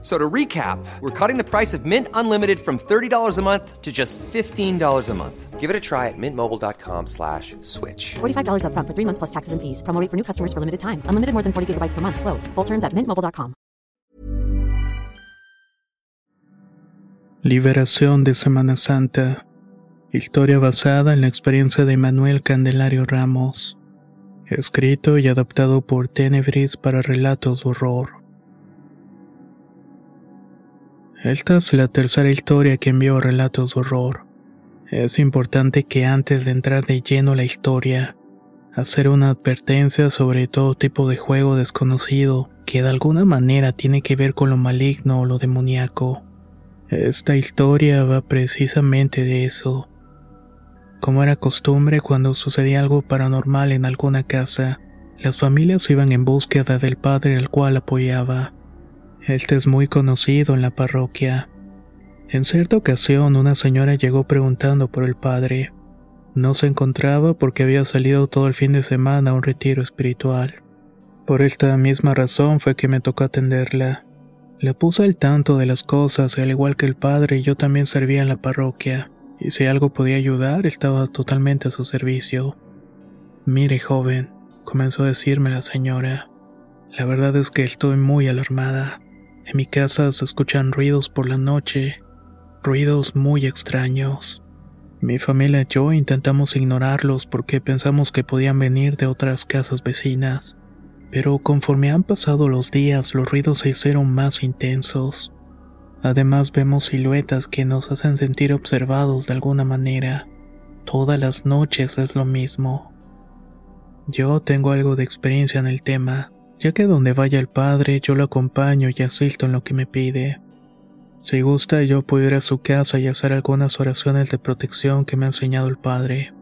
So to recap, we're cutting the price of Mint Unlimited from $30 a month to just $15 a month. Give it a try at mintmobile.com slash switch. $45 upfront for three months plus taxes and fees. Promo rate for new customers for limited time. Unlimited more than 40 gigabytes per month. Slows. Full terms at mintmobile.com. Liberación de Semana Santa. Historia basada en la experiencia de Manuel Candelario Ramos. Escrito y adaptado por Tenebris para relatos de horror. Esta es la tercera historia que envió relatos de horror. Es importante que antes de entrar de lleno la historia, hacer una advertencia sobre todo tipo de juego desconocido que de alguna manera tiene que ver con lo maligno o lo demoníaco. Esta historia va precisamente de eso. Como era costumbre cuando sucedía algo paranormal en alguna casa, las familias iban en búsqueda del padre al cual apoyaba. Este es muy conocido en la parroquia. En cierta ocasión una señora llegó preguntando por el padre. No se encontraba porque había salido todo el fin de semana a un retiro espiritual. Por esta misma razón fue que me tocó atenderla. Le puse al tanto de las cosas al igual que el padre yo también servía en la parroquia, y si algo podía ayudar estaba totalmente a su servicio. Mire joven, comenzó a decirme la señora, la verdad es que estoy muy alarmada. En mi casa se escuchan ruidos por la noche, ruidos muy extraños. Mi familia y yo intentamos ignorarlos porque pensamos que podían venir de otras casas vecinas, pero conforme han pasado los días los ruidos se hicieron más intensos. Además vemos siluetas que nos hacen sentir observados de alguna manera. Todas las noches es lo mismo. Yo tengo algo de experiencia en el tema ya que donde vaya el padre yo lo acompaño y asisto en lo que me pide. Si gusta yo puedo ir a su casa y hacer algunas oraciones de protección que me ha enseñado el padre.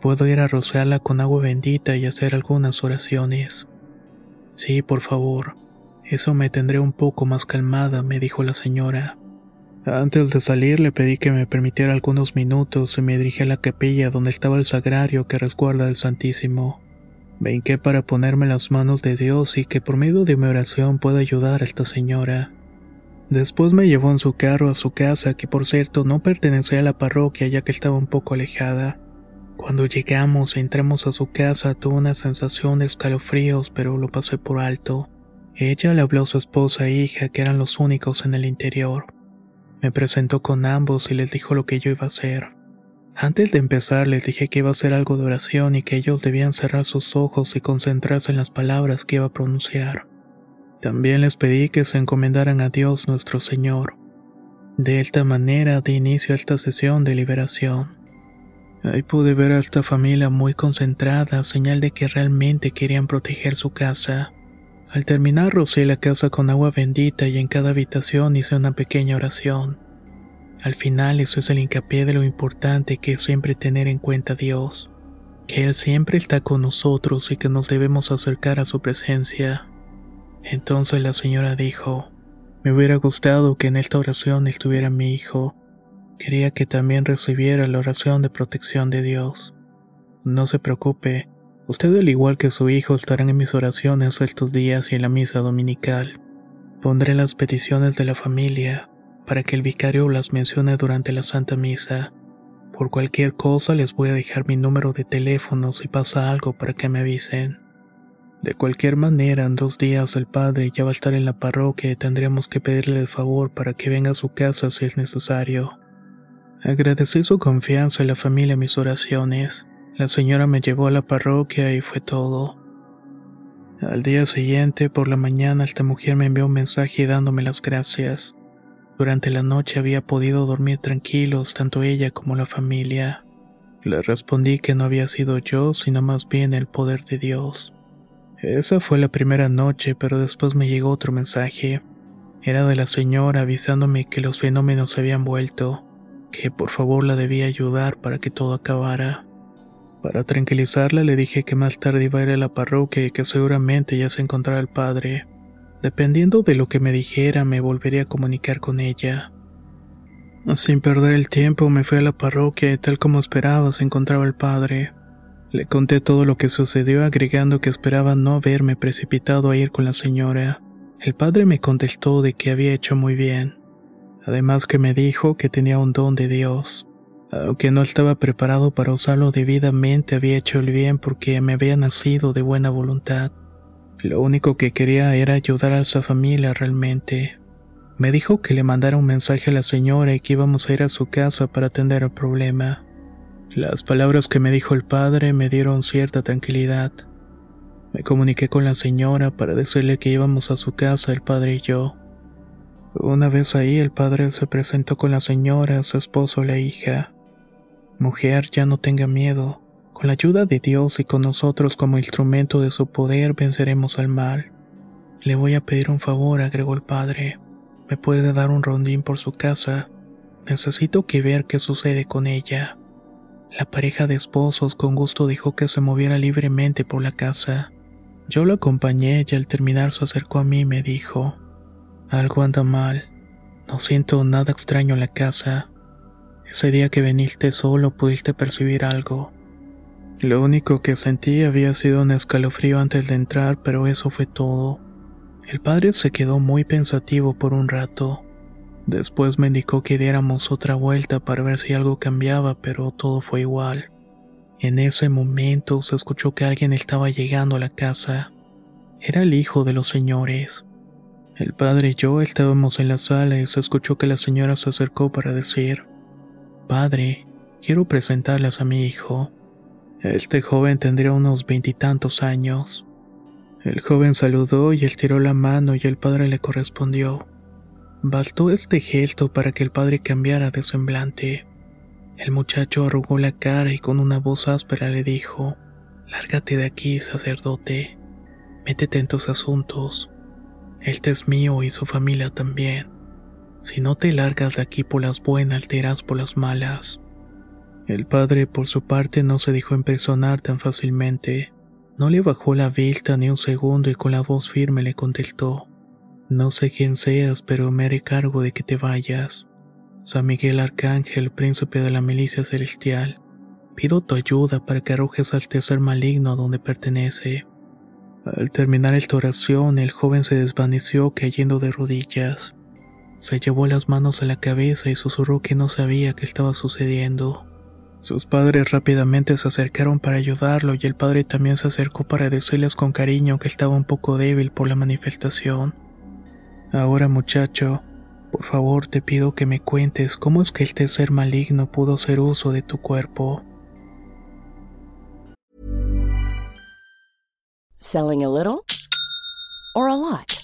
Puedo ir a rociarla con agua bendita y hacer algunas oraciones. Sí, por favor. Eso me tendré un poco más calmada, me dijo la señora. Antes de salir le pedí que me permitiera algunos minutos y me dirigí a la capilla donde estaba el sagrario que resguarda el Santísimo. Me hinqué para ponerme las manos de Dios y que por medio de mi oración pueda ayudar a esta señora. Después me llevó en su carro a su casa, que por cierto no pertenecía a la parroquia ya que estaba un poco alejada. Cuando llegamos e entramos a su casa tuve una sensación de escalofríos, pero lo pasé por alto. Ella le habló a su esposa e hija, que eran los únicos en el interior. Me presentó con ambos y les dijo lo que yo iba a hacer. Antes de empezar les dije que iba a hacer algo de oración y que ellos debían cerrar sus ojos y concentrarse en las palabras que iba a pronunciar. También les pedí que se encomendaran a Dios nuestro Señor. De esta manera di inicio a esta sesión de liberación. Ahí pude ver a esta familia muy concentrada, señal de que realmente querían proteger su casa. Al terminar rocié la casa con agua bendita y en cada habitación hice una pequeña oración. Al final eso es el hincapié de lo importante que es siempre tener en cuenta a Dios, que Él siempre está con nosotros y que nos debemos acercar a su presencia. Entonces la señora dijo, me hubiera gustado que en esta oración estuviera mi hijo. Quería que también recibiera la oración de protección de Dios. No se preocupe, usted al igual que su hijo estarán en mis oraciones estos días y en la misa dominical. Pondré las peticiones de la familia, para que el vicario las mencione durante la Santa Misa. Por cualquier cosa les voy a dejar mi número de teléfono si pasa algo para que me avisen. De cualquier manera, en dos días el padre ya va a estar en la parroquia y tendremos que pedirle el favor para que venga a su casa si es necesario. Agradecí su confianza y la familia mis oraciones. La señora me llevó a la parroquia y fue todo. Al día siguiente, por la mañana, esta mujer me envió un mensaje dándome las gracias. Durante la noche había podido dormir tranquilos tanto ella como la familia. Le respondí que no había sido yo, sino más bien el poder de Dios. Esa fue la primera noche, pero después me llegó otro mensaje. Era de la señora avisándome que los fenómenos se habían vuelto, que por favor la debía ayudar para que todo acabara. Para tranquilizarla le dije que más tarde iba a ir a la parroquia y que seguramente ya se encontrara el padre. Dependiendo de lo que me dijera, me volvería a comunicar con ella. Sin perder el tiempo, me fui a la parroquia y tal como esperaba se encontraba el padre. Le conté todo lo que sucedió agregando que esperaba no haberme precipitado a ir con la señora. El padre me contestó de que había hecho muy bien. Además que me dijo que tenía un don de Dios. Aunque no estaba preparado para usarlo debidamente, había hecho el bien porque me había nacido de buena voluntad. Lo único que quería era ayudar a su familia realmente. Me dijo que le mandara un mensaje a la señora y que íbamos a ir a su casa para atender el problema. Las palabras que me dijo el padre me dieron cierta tranquilidad. Me comuniqué con la señora para decirle que íbamos a su casa el padre y yo. Una vez ahí el padre se presentó con la señora, su esposo y la hija. Mujer, ya no tenga miedo. Con la ayuda de Dios y con nosotros como instrumento de su poder venceremos al mal. Le voy a pedir un favor, agregó el padre. ¿Me puede dar un rondín por su casa? Necesito que ver qué sucede con ella. La pareja de esposos con gusto dijo que se moviera libremente por la casa. Yo lo acompañé y al terminar se acercó a mí y me dijo, algo anda mal, no siento nada extraño en la casa. Ese día que viniste solo pudiste percibir algo. Lo único que sentí había sido un escalofrío antes de entrar, pero eso fue todo. El padre se quedó muy pensativo por un rato. Después me indicó que diéramos otra vuelta para ver si algo cambiaba, pero todo fue igual. En ese momento se escuchó que alguien estaba llegando a la casa. Era el hijo de los señores. El padre y yo estábamos en la sala y se escuchó que la señora se acercó para decir, Padre, quiero presentarles a mi hijo. Este joven tendría unos veintitantos años. El joven saludó y estiró la mano y el padre le correspondió. Bastó este gesto para que el padre cambiara de semblante. El muchacho arrugó la cara y con una voz áspera le dijo, Lárgate de aquí, sacerdote. Métete en tus asuntos. Este es mío y su familia también. Si no te largas de aquí por las buenas, te irás por las malas. El padre, por su parte, no se dejó impresionar tan fácilmente. No le bajó la vista ni un segundo y con la voz firme le contestó. No sé quién seas, pero me haré cargo de que te vayas. San Miguel Arcángel, príncipe de la milicia celestial, pido tu ayuda para que arrojes al tercer maligno a donde pertenece. Al terminar esta oración, el joven se desvaneció cayendo de rodillas. Se llevó las manos a la cabeza y susurró que no sabía qué estaba sucediendo. Sus padres rápidamente se acercaron para ayudarlo y el padre también se acercó para decirles con cariño que estaba un poco débil por la manifestación. Ahora muchacho, por favor te pido que me cuentes cómo es que este ser maligno pudo hacer uso de tu cuerpo. Selling a little or a lot?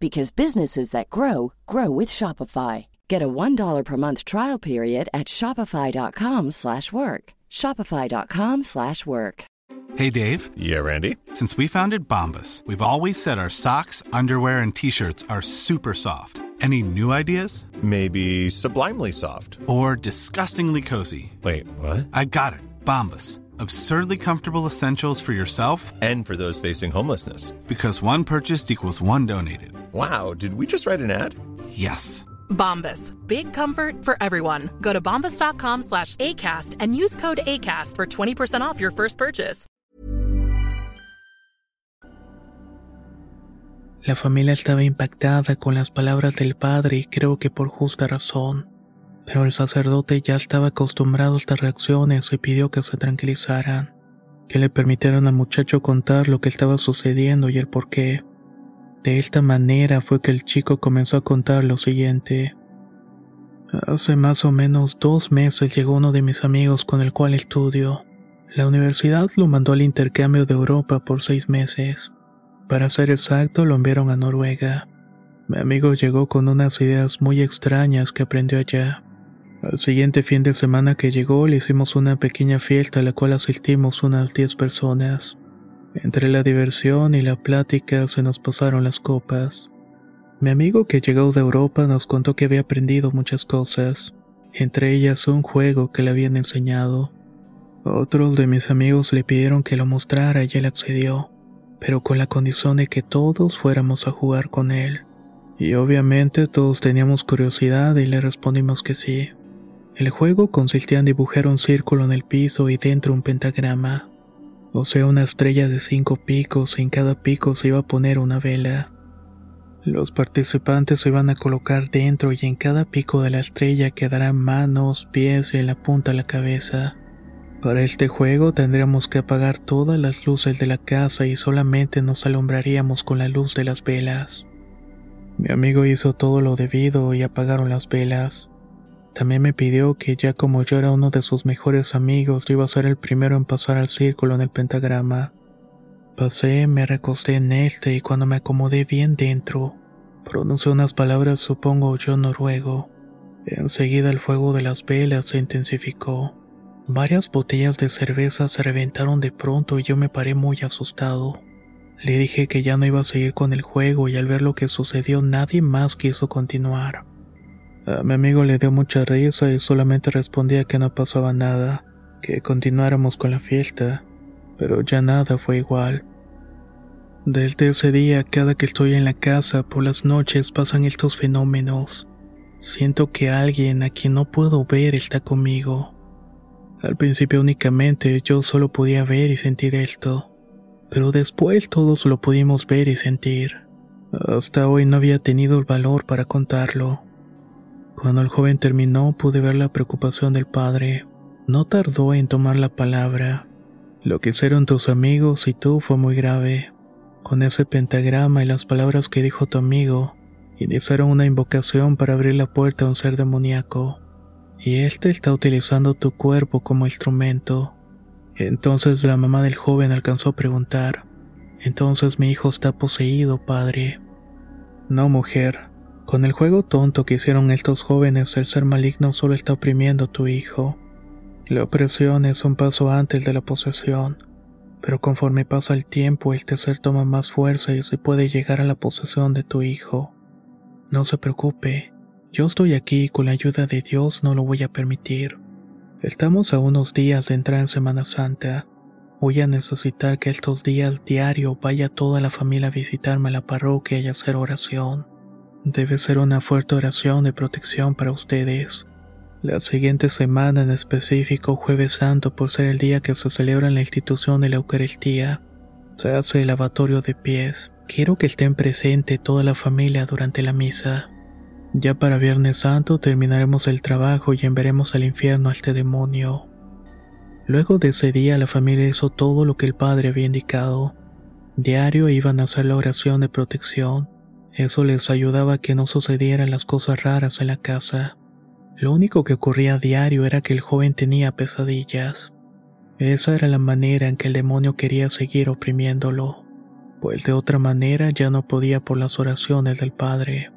because businesses that grow grow with Shopify. Get a $1 per month trial period at shopify.com/work. shopify.com/work. Hey Dave. Yeah, Randy. Since we founded Bombus, we've always said our socks, underwear and t-shirts are super soft. Any new ideas? Maybe sublimely soft or disgustingly cozy. Wait, what? I got it. Bombus Absurdly comfortable essentials for yourself and for those facing homelessness. Because one purchased equals one donated. Wow, did we just write an ad? Yes. Bombas. Big comfort for everyone. Go to bombas.com slash ACAST and use code ACAST for 20% off your first purchase. La familia estaba impactada con las palabras del padre y creo que por justa razón. pero el sacerdote ya estaba acostumbrado a estas reacciones y pidió que se tranquilizaran, que le permitieran al muchacho contar lo que estaba sucediendo y el por qué. De esta manera fue que el chico comenzó a contar lo siguiente. Hace más o menos dos meses llegó uno de mis amigos con el cual estudio. La universidad lo mandó al intercambio de Europa por seis meses. Para ser exacto, lo enviaron a Noruega. Mi amigo llegó con unas ideas muy extrañas que aprendió allá. Al siguiente fin de semana que llegó le hicimos una pequeña fiesta a la cual asistimos unas 10 personas. Entre la diversión y la plática se nos pasaron las copas. Mi amigo que llegó de Europa nos contó que había aprendido muchas cosas, entre ellas un juego que le habían enseñado. Otros de mis amigos le pidieron que lo mostrara y él accedió, pero con la condición de que todos fuéramos a jugar con él. Y obviamente todos teníamos curiosidad y le respondimos que sí. El juego consistía en dibujar un círculo en el piso y dentro un pentagrama, o sea una estrella de cinco picos y en cada pico se iba a poner una vela. Los participantes se iban a colocar dentro y en cada pico de la estrella quedarán manos, pies y en la punta la cabeza. Para este juego tendríamos que apagar todas las luces de la casa y solamente nos alumbraríamos con la luz de las velas. Mi amigo hizo todo lo debido y apagaron las velas. También me pidió que ya como yo era uno de sus mejores amigos, yo iba a ser el primero en pasar al círculo en el pentagrama. Pasé, me recosté en este y cuando me acomodé bien dentro, pronuncié unas palabras supongo yo noruego. Enseguida el fuego de las velas se intensificó. Varias botellas de cerveza se reventaron de pronto y yo me paré muy asustado. Le dije que ya no iba a seguir con el juego y al ver lo que sucedió nadie más quiso continuar. A mi amigo le dio mucha risa y solamente respondía que no pasaba nada, que continuáramos con la fiesta, pero ya nada fue igual. Desde ese día, cada que estoy en la casa por las noches pasan estos fenómenos. Siento que alguien a quien no puedo ver está conmigo. Al principio únicamente yo solo podía ver y sentir esto, pero después todos lo pudimos ver y sentir. Hasta hoy no había tenido el valor para contarlo. Cuando el joven terminó pude ver la preocupación del padre. No tardó en tomar la palabra. Lo que hicieron tus amigos y tú fue muy grave. Con ese pentagrama y las palabras que dijo tu amigo, iniciaron una invocación para abrir la puerta a un ser demoníaco y éste está utilizando tu cuerpo como instrumento. Entonces la mamá del joven alcanzó a preguntar, entonces mi hijo está poseído, padre. No, mujer, con el juego tonto que hicieron estos jóvenes, el ser maligno solo está oprimiendo a tu hijo. La opresión es un paso antes de la posesión, pero conforme pasa el tiempo, el tercer toma más fuerza y se puede llegar a la posesión de tu hijo. No se preocupe, yo estoy aquí y con la ayuda de Dios no lo voy a permitir. Estamos a unos días de entrar en Semana Santa. Voy a necesitar que estos días diario vaya toda la familia a visitarme a la parroquia y hacer oración. Debe ser una fuerte oración de protección para ustedes. La siguiente semana en específico, Jueves Santo, por ser el día que se celebra en la institución de la Eucaristía, se hace el lavatorio de pies. Quiero que estén presente toda la familia durante la misa. Ya para Viernes Santo terminaremos el trabajo y enviaremos al infierno a este demonio. Luego de ese día la familia hizo todo lo que el padre había indicado. Diario iban a hacer la oración de protección. Eso les ayudaba a que no sucedieran las cosas raras en la casa. Lo único que ocurría a diario era que el joven tenía pesadillas. Esa era la manera en que el demonio quería seguir oprimiéndolo, pues de otra manera ya no podía por las oraciones del padre.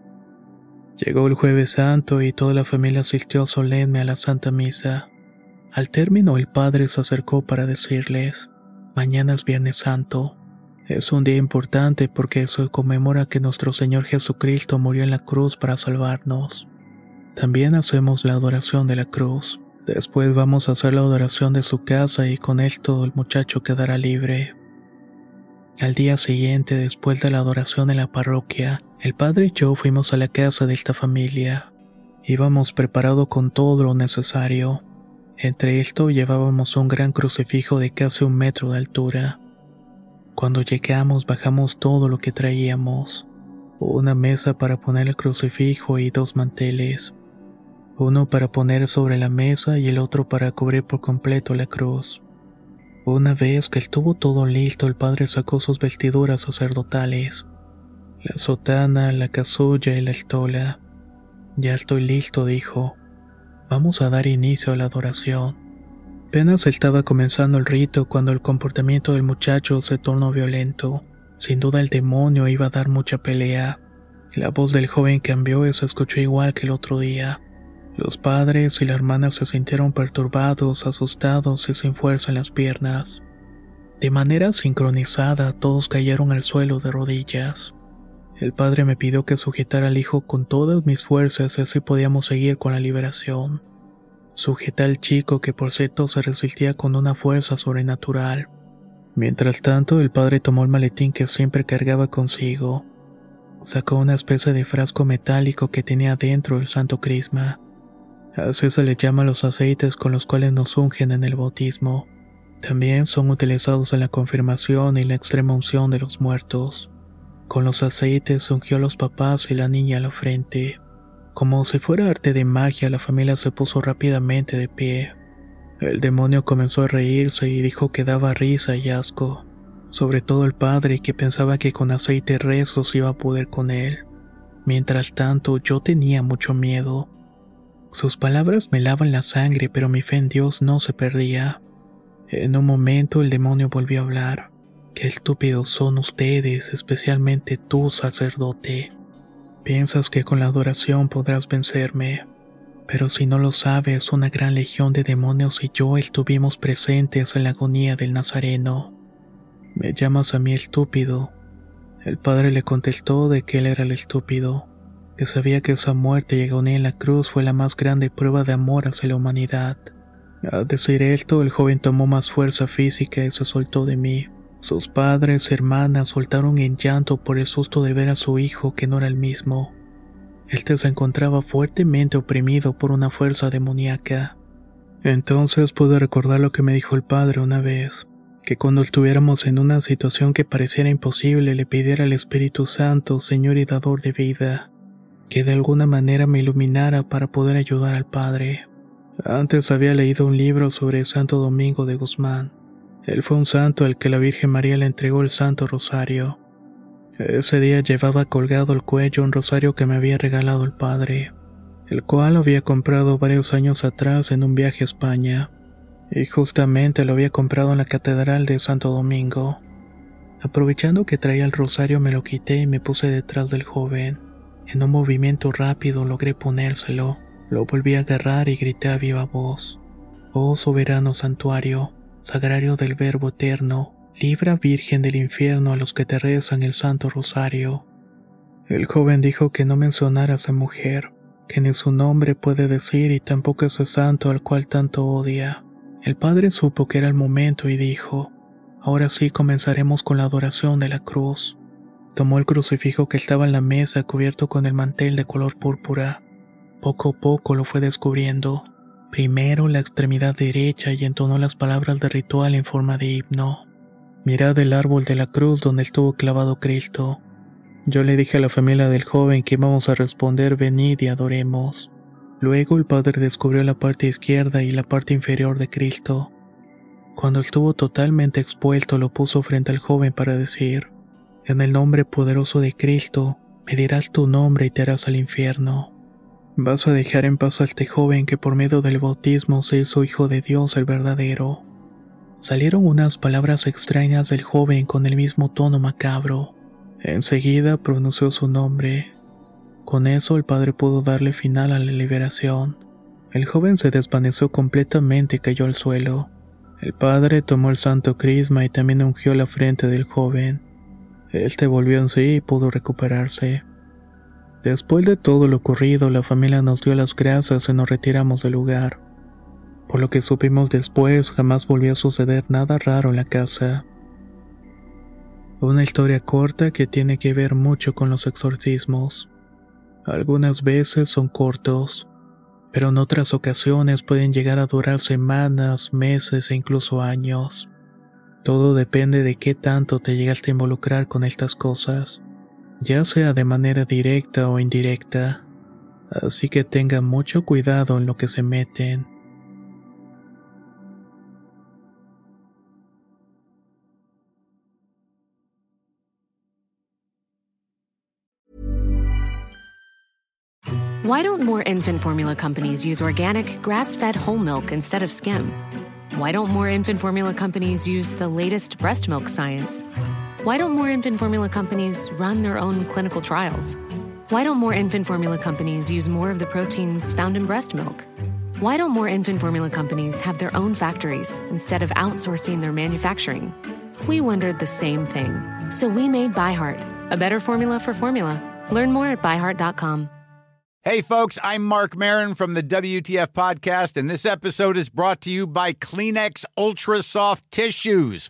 Llegó el jueves santo y toda la familia asistió solemne a la Santa Misa. Al término el padre se acercó para decirles, mañana es Viernes Santo. Es un día importante porque eso conmemora que nuestro Señor Jesucristo murió en la cruz para salvarnos. También hacemos la adoración de la cruz. Después vamos a hacer la adoración de su casa y con esto el muchacho quedará libre. Al día siguiente, después de la adoración en la parroquia, el padre y yo fuimos a la casa de esta familia. Íbamos preparados con todo lo necesario. Entre esto llevábamos un gran crucifijo de casi un metro de altura. Cuando llegamos bajamos todo lo que traíamos. Una mesa para poner el crucifijo y dos manteles. Uno para poner sobre la mesa y el otro para cubrir por completo la cruz. Una vez que estuvo todo listo, el padre sacó sus vestiduras sacerdotales, la sotana, la casulla y la estola. Ya estoy listo, dijo. Vamos a dar inicio a la adoración. Apenas estaba comenzando el rito cuando el comportamiento del muchacho se tornó violento. Sin duda el demonio iba a dar mucha pelea. La voz del joven cambió y se escuchó igual que el otro día. Los padres y la hermana se sintieron perturbados, asustados y sin fuerza en las piernas. De manera sincronizada, todos cayeron al suelo de rodillas. El padre me pidió que sujetara al hijo con todas mis fuerzas y así podíamos seguir con la liberación. Sujeté al chico que por cierto se resistía con una fuerza sobrenatural. Mientras tanto, el padre tomó el maletín que siempre cargaba consigo. Sacó una especie de frasco metálico que tenía dentro el santo crisma. Así se le llama los aceites con los cuales nos ungen en el bautismo. También son utilizados en la confirmación y la extrema unción de los muertos. Con los aceites ungió a los papás y la niña a la frente. Como si fuera arte de magia, la familia se puso rápidamente de pie. El demonio comenzó a reírse y dijo que daba risa y asco, sobre todo el padre que pensaba que con aceite rezos iba a poder con él. Mientras tanto, yo tenía mucho miedo. Sus palabras me lavan la sangre, pero mi fe en Dios no se perdía. En un momento el demonio volvió a hablar. Qué estúpidos son ustedes, especialmente tú, sacerdote. Piensas que con la adoración podrás vencerme. Pero si no lo sabes, una gran legión de demonios y yo estuvimos presentes en la agonía del Nazareno. Me llamas a mí estúpido. El padre le contestó de que él era el estúpido, que sabía que esa muerte y agonía en la cruz fue la más grande prueba de amor hacia la humanidad. Al decir esto, el joven tomó más fuerza física y se soltó de mí. Sus padres y hermanas soltaron en llanto por el susto de ver a su hijo que no era el mismo. Este se encontraba fuertemente oprimido por una fuerza demoníaca. Entonces pude recordar lo que me dijo el padre una vez, que cuando estuviéramos en una situación que pareciera imposible le pidiera al Espíritu Santo, Señor y Dador de vida, que de alguna manera me iluminara para poder ayudar al Padre. Antes había leído un libro sobre Santo Domingo de Guzmán. Él fue un santo al que la Virgen María le entregó el Santo Rosario. Ese día llevaba colgado al cuello un rosario que me había regalado el padre, el cual había comprado varios años atrás en un viaje a España, y justamente lo había comprado en la Catedral de Santo Domingo. Aprovechando que traía el rosario me lo quité y me puse detrás del joven. En un movimiento rápido logré ponérselo, lo volví a agarrar y grité a viva voz. Oh soberano santuario, sagrario del Verbo eterno, libra Virgen del infierno a los que te rezan el Santo Rosario. El joven dijo que no mencionara a esa mujer, que ni su nombre puede decir y tampoco ese santo al cual tanto odia. El padre supo que era el momento y dijo, ahora sí comenzaremos con la adoración de la cruz. Tomó el crucifijo que estaba en la mesa cubierto con el mantel de color púrpura. Poco a poco lo fue descubriendo. Primero la extremidad derecha y entonó las palabras de ritual en forma de himno. Mirad el árbol de la cruz donde estuvo clavado Cristo. Yo le dije a la familia del joven que íbamos a responder venid y adoremos. Luego el padre descubrió la parte izquierda y la parte inferior de Cristo. Cuando estuvo totalmente expuesto lo puso frente al joven para decir, en el nombre poderoso de Cristo, me dirás tu nombre y te harás al infierno. Vas a dejar en paz a este joven que por medio del bautismo se hizo hijo de Dios el verdadero. Salieron unas palabras extrañas del joven con el mismo tono macabro. Enseguida pronunció su nombre. Con eso el padre pudo darle final a la liberación. El joven se desvaneció completamente y cayó al suelo. El padre tomó el santo crisma y también ungió la frente del joven. Este volvió en sí y pudo recuperarse. Después de todo lo ocurrido, la familia nos dio las gracias y nos retiramos del lugar. Por lo que supimos después, jamás volvió a suceder nada raro en la casa. Una historia corta que tiene que ver mucho con los exorcismos. Algunas veces son cortos, pero en otras ocasiones pueden llegar a durar semanas, meses e incluso años. Todo depende de qué tanto te llegaste a involucrar con estas cosas ya sea de manera directa o indirecta, así que tengan mucho cuidado en lo que se meten. Why don't more infant formula companies use organic, grass fed whole milk instead of skim? Why don't more infant formula companies use the latest breast milk science? Why don't more infant formula companies run their own clinical trials? Why don't more infant formula companies use more of the proteins found in breast milk? Why don't more infant formula companies have their own factories instead of outsourcing their manufacturing? We wondered the same thing. So we made ByHeart, a better formula for formula. Learn more at byheart.com. Hey, folks, I'm Mark Marin from the WTF Podcast, and this episode is brought to you by Kleenex Ultra Soft Tissues,